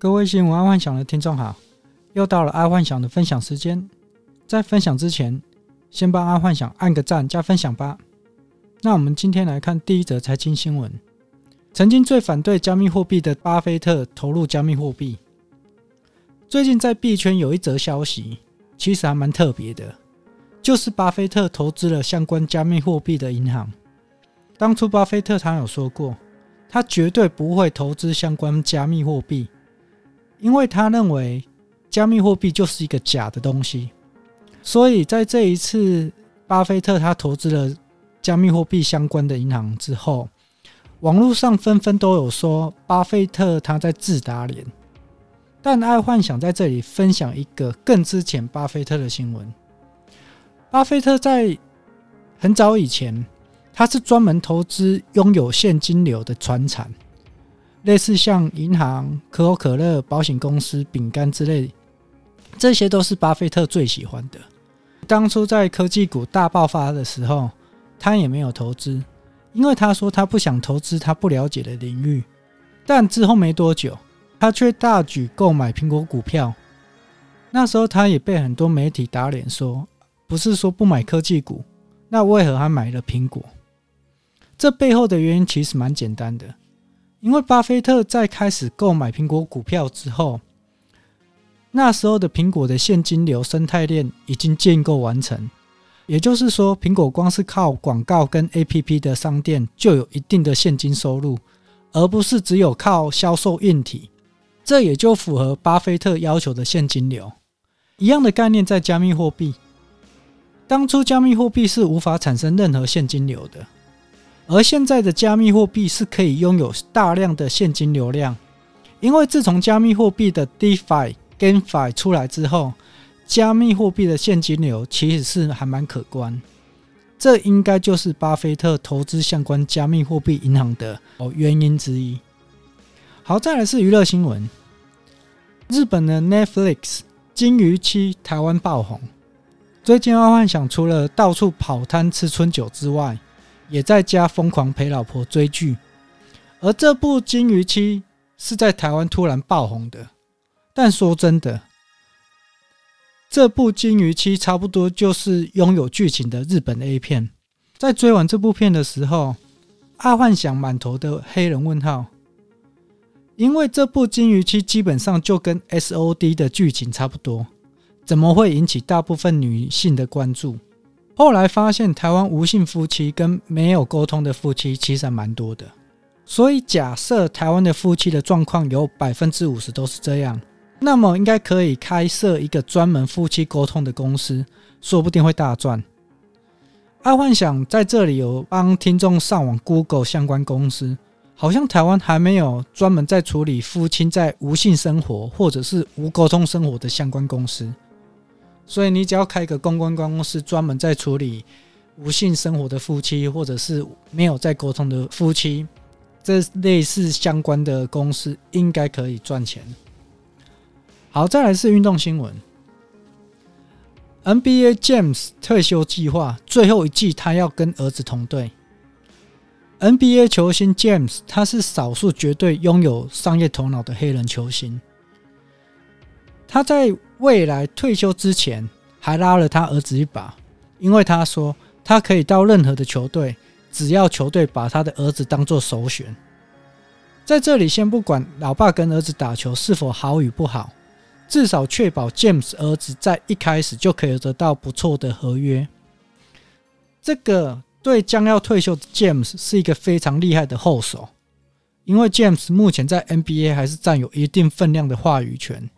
各位新闻爱幻想的听众好，又到了爱幻想的分享时间。在分享之前，先帮爱幻想按个赞加分享吧。那我们今天来看第一则财经新闻：曾经最反对加密货币的巴菲特投入加密货币。最近在币圈有一则消息，其实还蛮特别的，就是巴菲特投资了相关加密货币的银行。当初巴菲特他有说过，他绝对不会投资相关加密货币。因为他认为加密货币就是一个假的东西，所以在这一次巴菲特他投资了加密货币相关的银行之后，网络上纷纷都有说巴菲特他在自打脸。但爱幻想在这里分享一个更之前巴菲特的新闻。巴菲特在很早以前，他是专门投资拥有现金流的船产。类似像银行、可口可乐、保险公司、饼干之类，这些都是巴菲特最喜欢的。当初在科技股大爆发的时候，他也没有投资，因为他说他不想投资他不了解的领域。但之后没多久，他却大举购买苹果股票。那时候他也被很多媒体打脸说，不是说不买科技股，那为何还买了苹果？这背后的原因其实蛮简单的。因为巴菲特在开始购买苹果股票之后，那时候的苹果的现金流生态链已经建构完成，也就是说，苹果光是靠广告跟 APP 的商店就有一定的现金收入，而不是只有靠销售硬体。这也就符合巴菲特要求的现金流。一样的概念在加密货币，当初加密货币是无法产生任何现金流的。而现在的加密货币是可以拥有大量的现金流量，因为自从加密货币的 DeFi、GameFi 出来之后，加密货币的现金流其实是还蛮可观。这应该就是巴菲特投资相关加密货币银行的哦原因之一。好，再来是娱乐新闻：日本的 Netflix《鲸鱼七》台湾爆红。最近爱幻想除了到处跑摊吃春酒之外，也在家疯狂陪老婆追剧，而这部《金鱼七》是在台湾突然爆红的。但说真的，这部《金鱼七》差不多就是拥有剧情的日本 A 片。在追完这部片的时候，阿幻想满头的黑人问号，因为这部《金鱼七》基本上就跟 SOD 的剧情差不多，怎么会引起大部分女性的关注？后来发现，台湾无性夫妻跟没有沟通的夫妻其实还蛮多的，所以假设台湾的夫妻的状况有百分之五十都是这样，那么应该可以开设一个专门夫妻沟通的公司，说不定会大赚。爱幻想在这里有帮听众上网 Google 相关公司，好像台湾还没有专门在处理夫妻在无性生活或者是无沟通生活的相关公司。所以你只要开一个公关公司，专门在处理无性生活的夫妻，或者是没有在沟通的夫妻，这类似相关的公司应该可以赚钱。好，再来是运动新闻：NBA James 退休计划最后一季，他要跟儿子同队。NBA 球星 James，他是少数绝对拥有商业头脑的黑人球星。他在未来退休之前，还拉了他儿子一把，因为他说他可以到任何的球队，只要球队把他的儿子当做首选。在这里，先不管老爸跟儿子打球是否好与不好，至少确保 James 儿子在一开始就可以得到不错的合约。这个对将要退休的 James 是一个非常厉害的后手，因为 James 目前在 NBA 还是占有一定分量的话语权。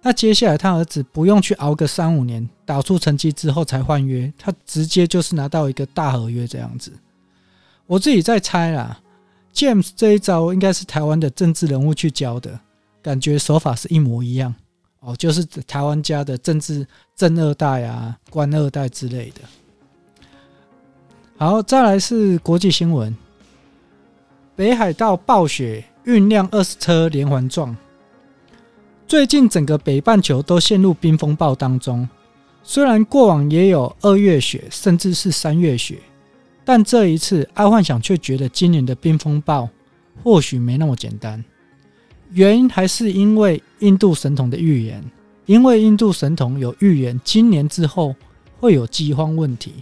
那接下来，他儿子不用去熬个三五年，打出成绩之后才换约，他直接就是拿到一个大合约这样子。我自己在猜啦，James 这一招应该是台湾的政治人物去教的，感觉手法是一模一样哦，就是台湾家的政治政二代啊、官二代之类的。好，再来是国际新闻：北海道暴雪酝酿二十车连环撞。最近整个北半球都陷入冰风暴当中，虽然过往也有二月雪，甚至是三月雪，但这一次爱幻想却觉得今年的冰风暴或许没那么简单，原因还是因为印度神童的预言，因为印度神童有预言今年之后会有饥荒问题。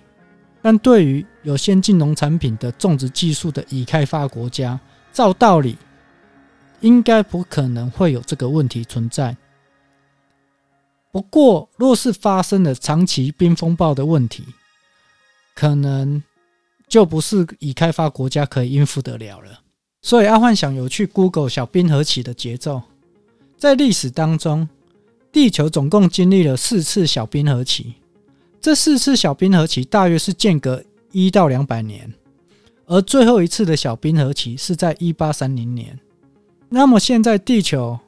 但对于有先进农产品的种植技术的已开发国家，照道理应该不可能会有这个问题存在。不过，若是发生了长期冰风暴的问题，可能就不是已开发国家可以应付得了了。所以，阿幻想有去 Google 小冰河期的节奏，在历史当中，地球总共经历了四次小冰河期。这四次小冰河期大约是间隔一到两百年，而最后一次的小冰河期是在一八三零年。那么现在地球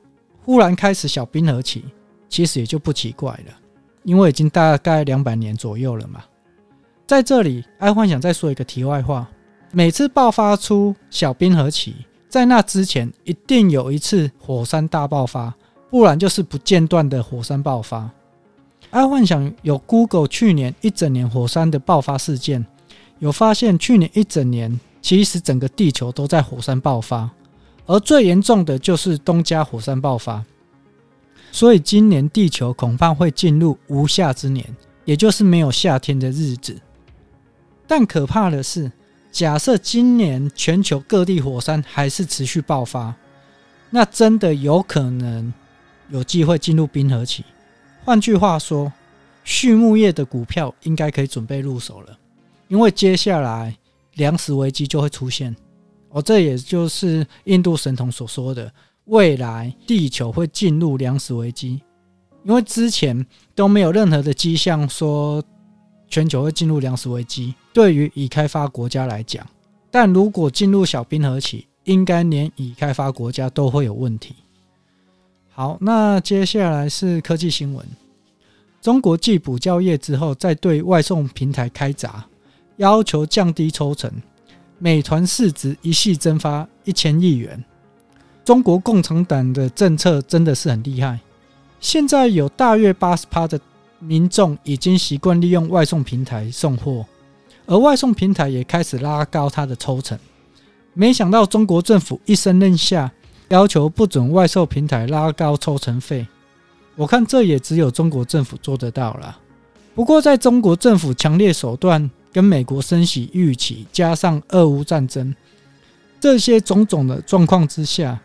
忽然开始小冰河期，其实也就不奇怪了，因为已经大概两百年左右了嘛。在这里，爱幻想再说一个题外话：每次爆发出小冰河期，在那之前一定有一次火山大爆发，不然就是不间断的火山爆发。爱幻想有 Google 去年一整年火山的爆发事件，有发现去年一整年其实整个地球都在火山爆发，而最严重的就是东加火山爆发，所以今年地球恐怕会进入无夏之年，也就是没有夏天的日子。但可怕的是，假设今年全球各地火山还是持续爆发，那真的有可能有机会进入冰河期。换句话说，畜牧业的股票应该可以准备入手了，因为接下来粮食危机就会出现。哦，这也就是印度神童所说的，未来地球会进入粮食危机，因为之前都没有任何的迹象说全球会进入粮食危机。对于已开发国家来讲，但如果进入小冰河期，应该连已开发国家都会有问题。好，那接下来是科技新闻。中国继补教业之后，再对外送平台开闸，要求降低抽成。美团市值一夕蒸发一千亿元。中国共产党的政策真的是很厉害。现在有大约八十趴的民众已经习惯利用外送平台送货，而外送平台也开始拉高它的抽成。没想到中国政府一声令下。要求不准外售平台拉高抽成费，我看这也只有中国政府做得到了。不过，在中国政府强烈手段跟美国升息预期，加上俄乌战争这些种种的状况之下，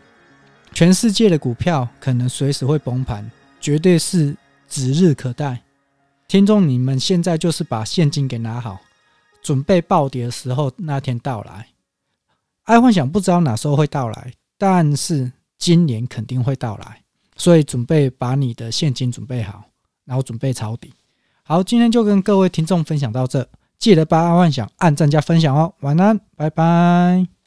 全世界的股票可能随时会崩盘，绝对是指日可待。听众，你们现在就是把现金给拿好，准备暴跌的时候那天到来。爱幻想不知道哪时候会到来。但是今年肯定会到来，所以准备把你的现金准备好，然后准备抄底。好，今天就跟各位听众分享到这，记得把爱幻想按赞加分享哦。晚安，拜拜。